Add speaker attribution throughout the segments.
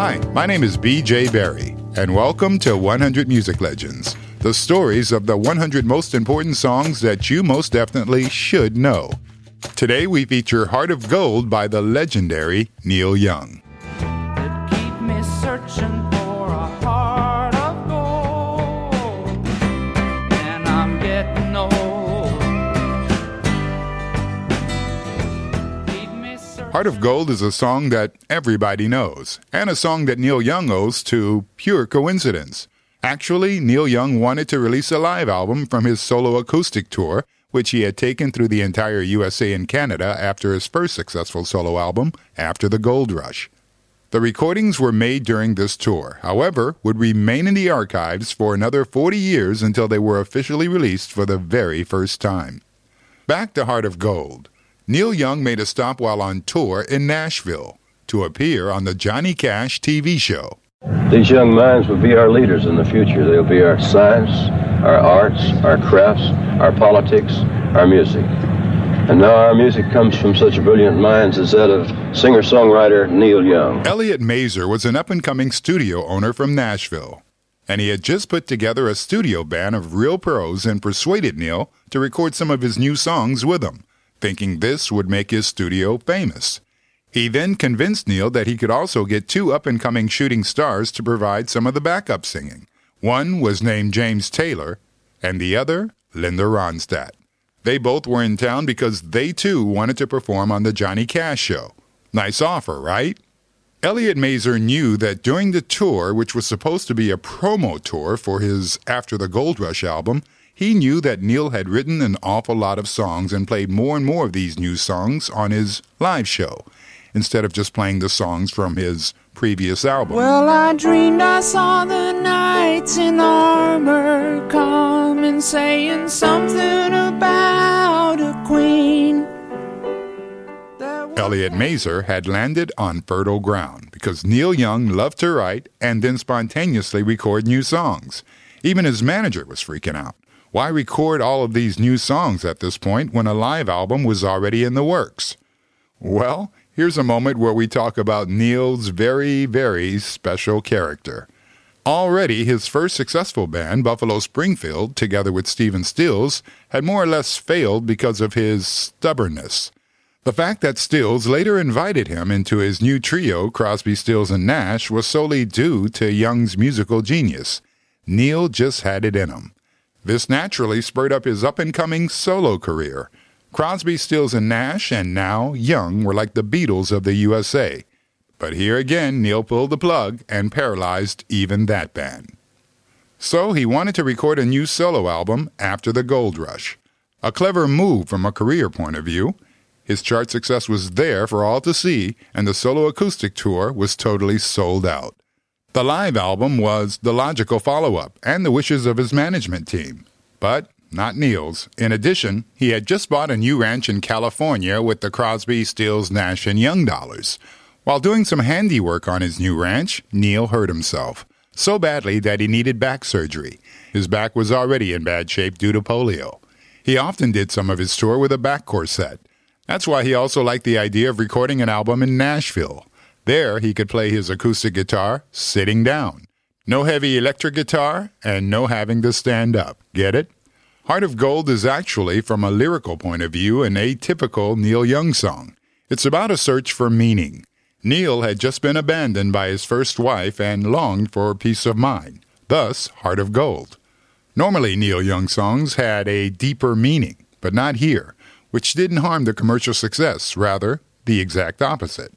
Speaker 1: Hi, my name is BJ Berry, and welcome to 100 Music Legends, the stories of the 100 most important songs that you most definitely should know. Today we feature Heart of Gold by the legendary Neil Young.
Speaker 2: Heart of Gold
Speaker 1: is a song that everybody knows, and a song that Neil Young owes to pure coincidence. Actually, Neil Young wanted to release a live album from his solo acoustic tour, which he had taken through the entire USA and Canada after his first successful solo album, After the Gold Rush. The recordings were made during this tour, however, would remain in the archives for another 40 years until they were officially released for the very first time. Back to Heart of Gold. Neil Young made a stop while on tour in Nashville to appear on the Johnny Cash TV show.
Speaker 3: These young minds will be our leaders in the future. They'll be our science, our arts, our crafts, our politics, our music. And now our music comes from such brilliant minds as that of singer-songwriter Neil Young.
Speaker 1: Elliot Mazer was an up and coming studio owner from Nashville, and he had just put together a studio band of real pros and persuaded Neil to record some of his new songs with him, thinking this would make his studio famous. He then convinced Neil that he could also get two up and coming shooting stars to provide some of the backup singing. One was named James Taylor, and the other, Linda Ronstadt. They both were in town because they too wanted to perform on the Johnny Cash show. Nice offer, right? Elliot Mazer knew that during the tour, which was supposed to be a promo tour for his After the Gold Rush album, he knew that Neil had written an awful lot of songs and played more and more of these new songs on his live show, instead of just playing the songs from his previous album.
Speaker 2: Well, I dreamed I saw the knights in armor coming, saying something about a queen.
Speaker 1: Elliot Mazer had landed on fertile ground because Neil Young loved to write and then spontaneously record new songs. Even his manager was freaking out. Why record all of these new songs at this point when a live album was already in the works? Well, here's a moment where we talk about Neil's very, very special character. Already, his first successful band, Buffalo Springfield, together with Stephen Stills, had more or less failed because of his stubbornness. The fact that Stills later invited him into his new trio, Crosby, Stills, and Nash, was solely due to Young's musical genius. Neil just had it in him. This naturally spurred up his up and coming solo career. Crosby, Stills, and Nash, and now Young, were like the Beatles of the USA. But here again, Neil pulled the plug and paralyzed even that band. So he wanted to record a new solo album after the gold rush. A clever move from a career point of view. His chart success was there for all to see, and the solo acoustic tour was totally sold out. The live album was the logical follow up and the wishes of his management team. But not Neil's. In addition, he had just bought a new ranch in California with the Crosby, Stills, Nash, and Young dollars. While doing some handiwork on his new ranch, Neil hurt himself. So badly that he needed back surgery. His back was already in bad shape due to polio. He often did some of his tour with a back corset. That's why he also liked the idea of recording an album in Nashville. There, he could play his acoustic guitar sitting down. No heavy electric guitar, and no having to stand up. Get it? Heart of Gold is actually, from a lyrical point of view, an atypical Neil Young song. It's about a search for meaning. Neil had just been abandoned by his first wife and longed for peace of mind. Thus, Heart of Gold. Normally, Neil Young songs had a deeper meaning, but not here, which didn't harm the commercial success, rather, the exact opposite.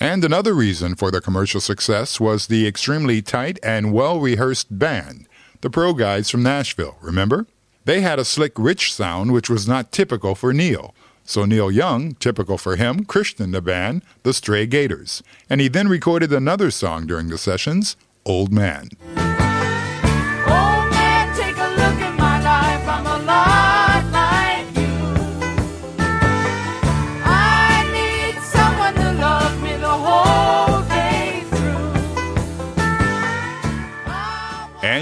Speaker 1: And another reason for the commercial success was the extremely tight and well rehearsed band. the pro guys from Nashville, remember? They had a slick, rich sound which was not typical for Neil. So Neil Young, typical for him, christened the band the Stray Gators, and he then recorded another song during the sessions, Old Man.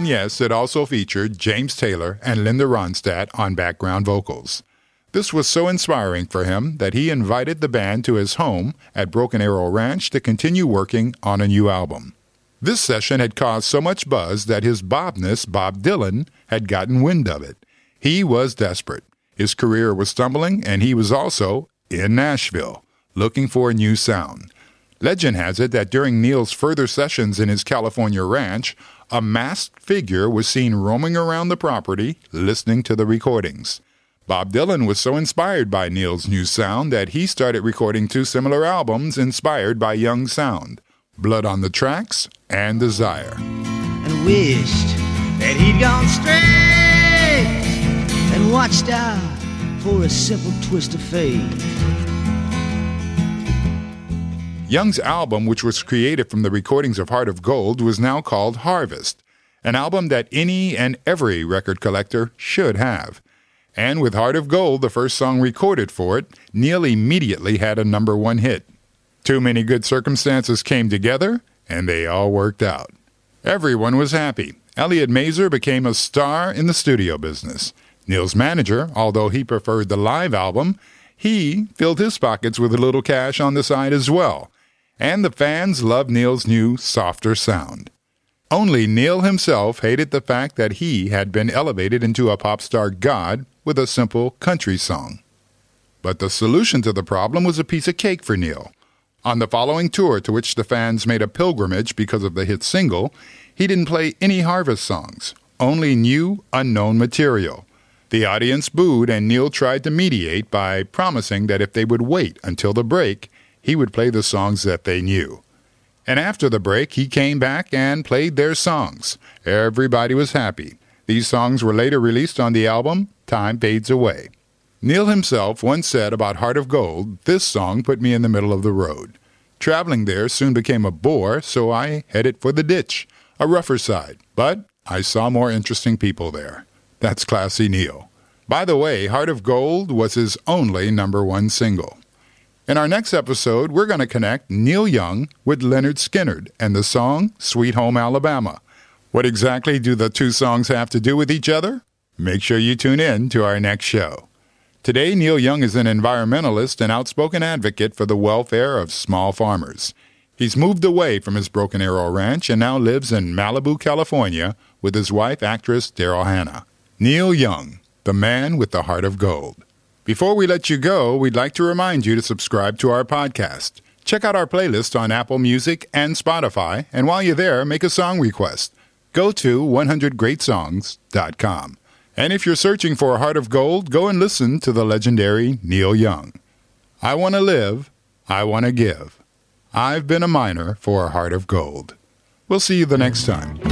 Speaker 1: And yes, it also featured James Taylor and Linda Ronstadt on background vocals. This was so inspiring for him that he invited the band to his home at Broken Arrow Ranch to continue working on a new album. This session had caused so much buzz that his Bobness, Bob Dylan, had gotten wind of it. He was desperate. His career was stumbling, and he was also in Nashville, looking for a new sound. Legend has it that during Neil's further sessions in his California ranch, a masked figure was seen roaming around the property, listening to the recordings. Bob Dylan was so inspired by Neil's new sound that he started recording two similar albums inspired by Young's sound Blood on the Tracks and Desire.
Speaker 4: and wished that he'd gone straight and watched out for a simple twist of fate.
Speaker 1: Young's album, which was created from the recordings of Heart of Gold, was now called Harvest, an album that any and every record collector should have. And with Heart of Gold, the first song recorded for it, Neil immediately had a number one hit. Too many good circumstances came together, and they all worked out. Everyone was happy. Elliot Mazer became a star in the studio business. Neil's manager, although he preferred the live album, he filled his pockets with a little cash on the side as well. And the fans loved Neil's new, softer sound. Only Neil himself hated the fact that he had been elevated into a pop star god with a simple country song. But the solution to the problem was a piece of cake for Neil. On the following tour, to which the fans made a pilgrimage because of the hit single, he didn't play any Harvest songs, only new, unknown material. The audience booed, and Neil tried to mediate by promising that if they would wait until the break, he would play the songs that they knew. And after the break, he came back and played their songs. Everybody was happy. These songs were later released on the album Time Fades Away. Neil himself once said about Heart of Gold, this song put me in the middle of the road. Traveling there soon became a bore, so I headed for the ditch, a rougher side, but I saw more interesting people there. That's classy Neil. By the way, Heart of Gold was his only number one single. In our next episode, we're going to connect Neil Young with Lynyrd Skynyrd and the song Sweet Home Alabama. What exactly do the two songs have to do with each other? Make sure you tune in to our next show. Today, Neil Young is an environmentalist and outspoken advocate for the welfare of small farmers. He's moved away from his Broken Arrow Ranch and now lives in Malibu, California, with his wife, actress Daryl Hannah. Neil Young, the man with the heart of gold. Before we let you go, we'd like to remind you to subscribe to our podcast. Check out our playlist on Apple Music and Spotify, and while you're there, make a song request. Go to 100greatsongs.com. And if you're searching for a heart of gold, go and listen to the legendary Neil Young. I want to live, I want to give. I've been a miner for a heart of gold. We'll see you the next time.